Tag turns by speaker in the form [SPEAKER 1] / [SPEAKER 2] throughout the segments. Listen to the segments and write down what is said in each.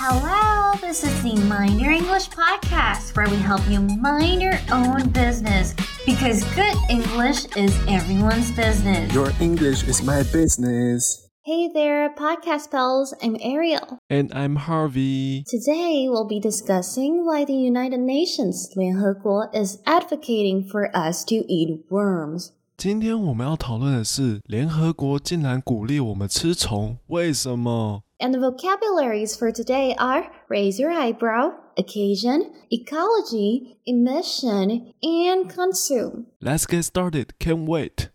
[SPEAKER 1] Hello, this is the Mind Your English podcast where we help you mind your own business because good English is everyone's business.
[SPEAKER 2] Your English is my business.
[SPEAKER 1] Hey there, podcast pals. I'm Ariel.
[SPEAKER 2] And I'm Harvey.
[SPEAKER 1] Today we'll be discussing why the United Nations 联合国 is advocating for us to eat worms.
[SPEAKER 2] 今天我们要讨论的是，联合国竟然鼓励我们吃虫，为什么？
[SPEAKER 1] And the vocabularies for today are raise your eyebrow, occasion, ecology, emission, and consume.
[SPEAKER 2] Let's get started. Can't wait.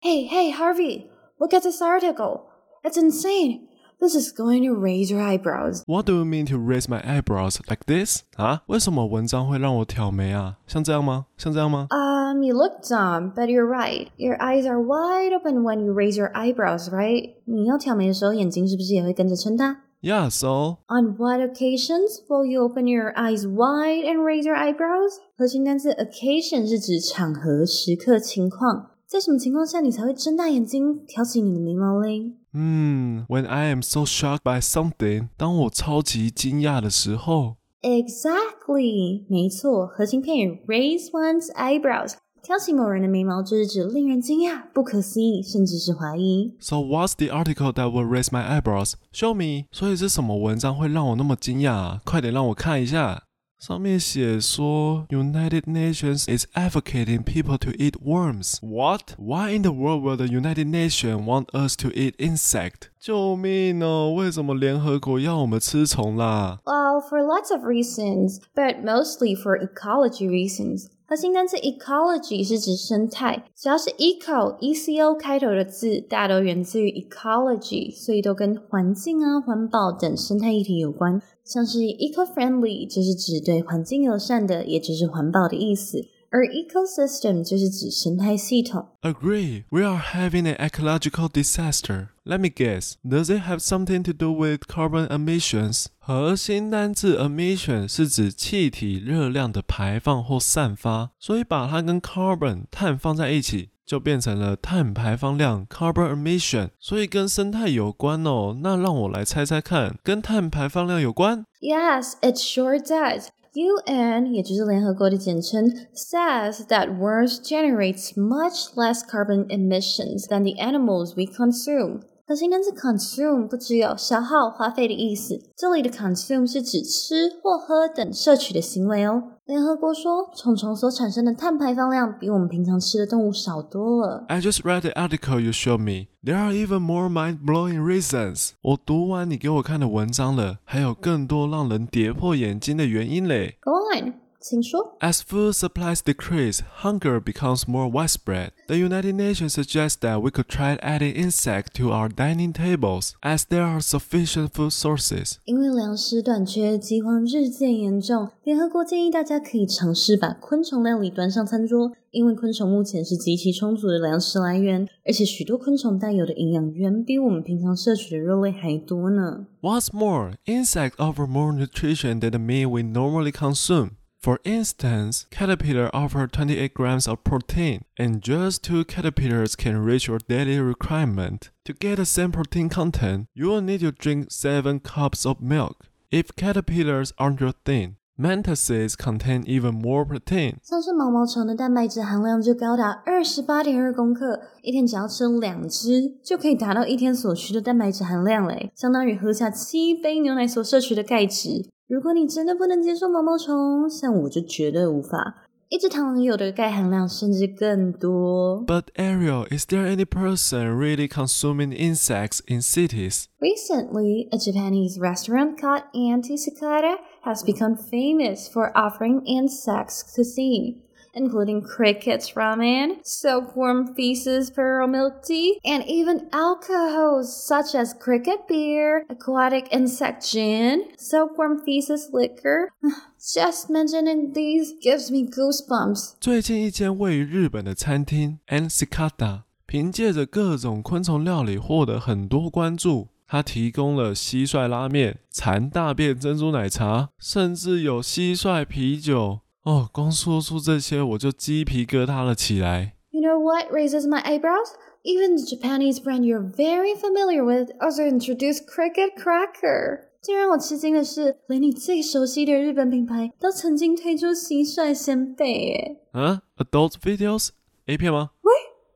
[SPEAKER 1] Hey, hey, Harvey, look at this article. It's insane. This is going to raise your eyebrows.
[SPEAKER 2] What do you mean to raise my eyebrows like this? 啊？为什么文章会让我挑眉啊？像这样吗？像这样吗？
[SPEAKER 1] Um, you look dumb, but you're right. Your eyes are wide open when you raise your eyebrows, right? 你要挑眉的时候，眼睛是不是也会跟着撑大？
[SPEAKER 2] Yeah, so
[SPEAKER 1] On what occasions will you open your eyes wide and raise your eyebrows? 核心单词 occasion 是指场合、时刻、情况。 在什么情况下你才会睁大眼睛挑起你的眉毛嘞？
[SPEAKER 2] 嗯，When I am so shocked by something，当我超级惊讶的时候
[SPEAKER 1] Exactly，没错，核心片语 raise one's eyebrows，挑起某人的眉毛，就是指令人惊讶、不可思议，甚至是怀疑。
[SPEAKER 2] So what's the article that will raise my eyebrows? Show me. 所以是什么文章会让我那么惊讶、啊？快点让我看一下。上面写说，United Nations is advocating people to eat worms. What? Why in the world will the United Nations want us to eat insect? 救命哦！为什么联合国要我们吃虫啦
[SPEAKER 1] ？Well, for lots of reasons, but mostly for ecology reasons. 核心单词 ecology 是指生态，只要是 eco e c o 开头的字，大都源自于 ecology，所以都跟环境啊、环保等生态议题有关。像是 eco-friendly 就是指对环境友善的，也就是环保的意思。而 ecosystem 就是指生态系统。
[SPEAKER 2] Agree. We are having an ecological disaster. Let me guess. Does it have something to do with carbon emissions? 核心单字 emission 是指气体热量的排放或散发，所以把它跟 carbon 碳放在一起，就变成了碳排放量 carbon emission，所以跟生态有关哦。那让我来猜猜看，跟碳排放量有关？
[SPEAKER 1] Yes, it sure does. UN 也就是联合国的简称 says that worms generates much less carbon emissions than the animals we consume. 核心单词 consume 不只有消耗、花费的意思，这里的 consume 是指吃或喝等摄取的行为哦。 联合国说，虫虫所产生的碳排放量比我们平常吃的动物少多了。
[SPEAKER 2] I just read the article you showed me. There are even more mind-blowing reasons. 我读完你给我看的文章了，还有更多让人跌破眼镜的原因嘞。
[SPEAKER 1] Go on，请说。
[SPEAKER 2] As food supplies decrease, hunger becomes more widespread. The United Nations suggests that we could try adding insects to our dining tables, as there are sufficient food sources.
[SPEAKER 1] 因为粮食短缺，饥荒日渐严重，联合国建议大家可以尝试把昆虫料理端上餐桌，因为昆虫目前是极其充足的粮食来源，而且许多昆虫带有的营养远比我们平常摄取的肉类还多呢。
[SPEAKER 2] What's more, insects offer more nutrition than the meat we normally consume. For instance, caterpillar offer 28 grams of protein, and just two caterpillars can reach your daily requirement. To get the same protein content, you will need to drink 7 cups of milk. If caterpillars aren't your thing, mantises contain even more protein.
[SPEAKER 1] 像是毛毛虫的蛋白质含量就高达二十八点二公克，一天只要吃两只，就可以达到一天所需的蛋白质含量嘞，相当于喝下七杯牛奶所摄取的钙质。 如果你真的不能接受毛毛虫，像我就绝对无法。一只螳螂有的钙含量甚至更多。
[SPEAKER 2] But Ariel, is there any person really consuming insects in cities?
[SPEAKER 1] Recently, a Japanese restaurant called Auntie Sakata has become famous for offering insects cuisine, including crickets ramen, silkworm feces pearl milk tea, and even alcohols such as cricket beer, aquatic insect gin, silkworm feces liquor. Just mentioning these gives me goosebumps.
[SPEAKER 2] 最近一间位于日本的餐厅 An Cicada，凭借着各种昆虫料理获得很多关注。它提供了蟋蟀拉面、蚕大便珍珠奶茶，甚至有蟋蟀啤酒。 哦，光说出这些我就鸡皮疙瘩了起来。
[SPEAKER 1] You know what raises my eyebrows? Even the Japanese brand you're very familiar with also introduced Cricket Cracker。最让我吃惊的是，连你最熟悉的日本品牌都曾经推出蟋蟀鲜贝耶。
[SPEAKER 2] 啊，adult videos A 片吗？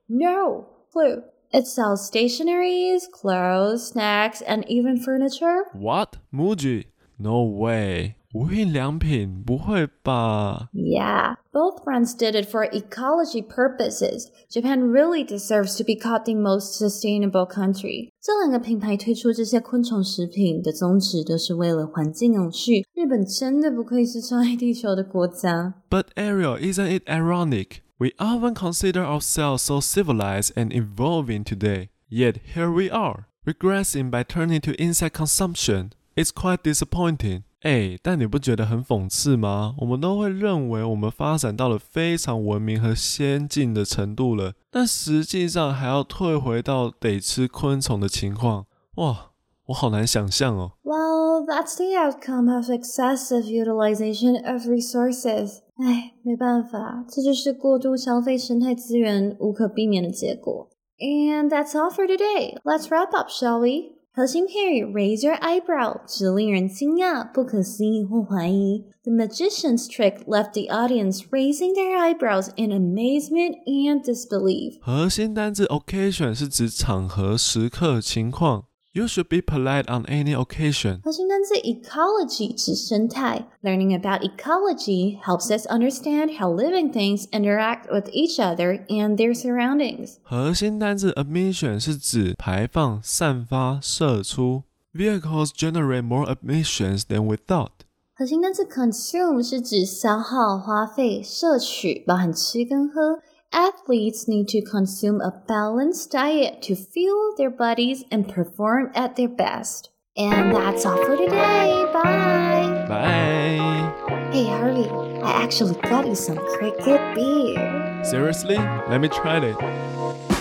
[SPEAKER 1] No, Blue. It sells stationaries, clothes, snacks, and even furniture.
[SPEAKER 2] What? Muji? No way. 无印良品不会吧？
[SPEAKER 1] Yeah, both brands did it for ecology purposes. Japan really deserves to be called the most sustainable country. 这两个品牌推出这些昆虫食品的宗旨都是为了环境永续。日本真的不愧是超爱地球的国家。
[SPEAKER 2] But Ariel, isn't it ironic? We often consider ourselves so civilized and evolving today, yet here we are, regressing by turning to insect consumption. It's quite disappointing. 哎，但你不觉得很讽刺吗？我们都会认为我们发展到了非常文明和先进的程度了，但实际上还要退回到得吃昆虫的情况。哇，我好难想象哦。
[SPEAKER 1] Well, that's the outcome of excessive utilization of resources. 唉，没办法，这就是过度消费生态资源无可避免的结果。And that's all for today. Let's wrap up, shall we? 核心片语 raise your eyebrow 指令人惊讶、不可思议或怀疑。The magician's trick left the audience raising their eyebrows in amazement and disbelief.
[SPEAKER 2] 核心单字 occasion 是指场合、时刻、情况。 You should be polite on any occasion.
[SPEAKER 1] 核心单字 ecology 指生态。Learning about ecology helps us understand how living things interact with each other and their surroundings.
[SPEAKER 2] 核心单字 emission 是指排放、散发、射出。Vehicles generate more emissions than we thought.
[SPEAKER 1] 核心单词 consume 是指消耗、花费、摄取，包含吃跟喝。 Athletes need to consume a balanced diet to fuel their bodies and perform at their best. And that's all for today. Bye.
[SPEAKER 2] Bye.
[SPEAKER 1] Hey Harvey, I actually got you some cricket beer.
[SPEAKER 2] Seriously? Let me try it.